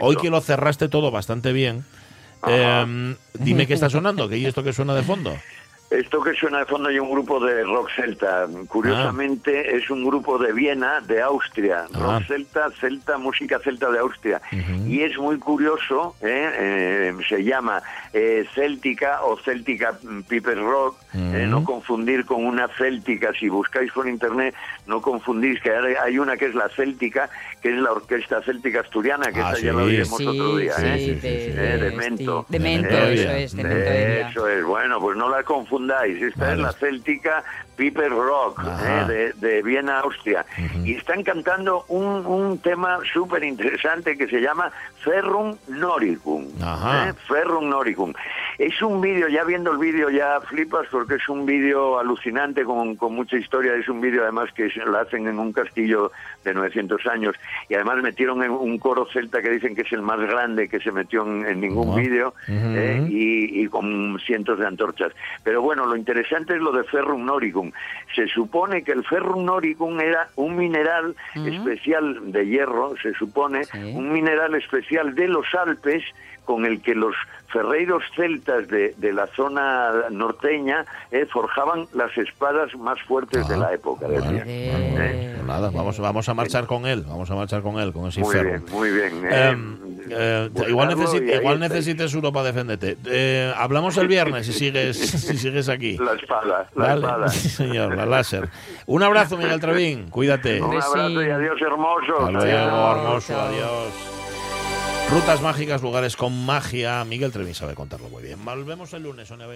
Hoy que lo cerraste todo bastante bien. Em, dime qué está sonando, que esto que suena de fondo. Esto que suena de fondo hay un grupo de rock celta. Curiosamente es un grupo de Viena, de Austria. Ah. Rock celta, celta, música celta de Austria. Y es muy curioso, ¿eh? Eh, se llama eh, Céltica o Céltica Piper Rock. eh, no confundir con una céltica. Si buscáis por internet, no confundís que hay una que es la céltica, que es la orquesta céltica asturiana, que Ah, esa sí. ya la oiremos Sí, otro día. sí, ¿eh? sí, sí, de, sí. Eh, de sí, Mento. de Mento, De eso es, de Mento de Villa. Eso es, bueno, pues no la confundáis. Esta Vale. es la céltica Piper Rock eh, de, de Viena, Austria. Y están cantando un, un tema súper interesante que se llama Ferrum Noricum. ¿eh? Ferrum Noricum. Es un vídeo, ya viendo el vídeo ya flipas porque es un vídeo alucinante con, con mucha historia. Es un vídeo además que lo hacen en un castillo de 900 años y además metieron en un coro celta que dicen que es el más grande que se metió en, en ningún Ajá. vídeo. ¿eh? y, y con cientos de antorchas. Pero bueno, lo interesante es lo de Ferrum Noricum. Se supone que el Ferrum Noricum era un mineral especial de hierro, se supone, Sí. un mineral especial de los Alpes con el que los ferreiros celtas de, de la zona norteña eh, forjaban las espadas más fuertes de Ah, la época. decían. Eh, bueno, pues nada, vamos, vamos a marchar con él, vamos a marchar con él, con ese Muy ferro. bien, muy bien. Eh, eh, eh, buscarlo igual y necesi- ahí igual necesites uno para defenderte. Eh, hablamos el viernes si <laughs> sigues, si sigues aquí. La espada, la Vale, espada. sí, <laughs> señor, la láser. Un abrazo, Miguel Trevín, cuídate. Un abrazo y adiós, hermoso. Hasta luego, Adiós. hermoso, Chao. adiós. Rutas mágicas, lugares con magia. Miguel Trevín sabe contarlo muy bien. Volvemos el lunes.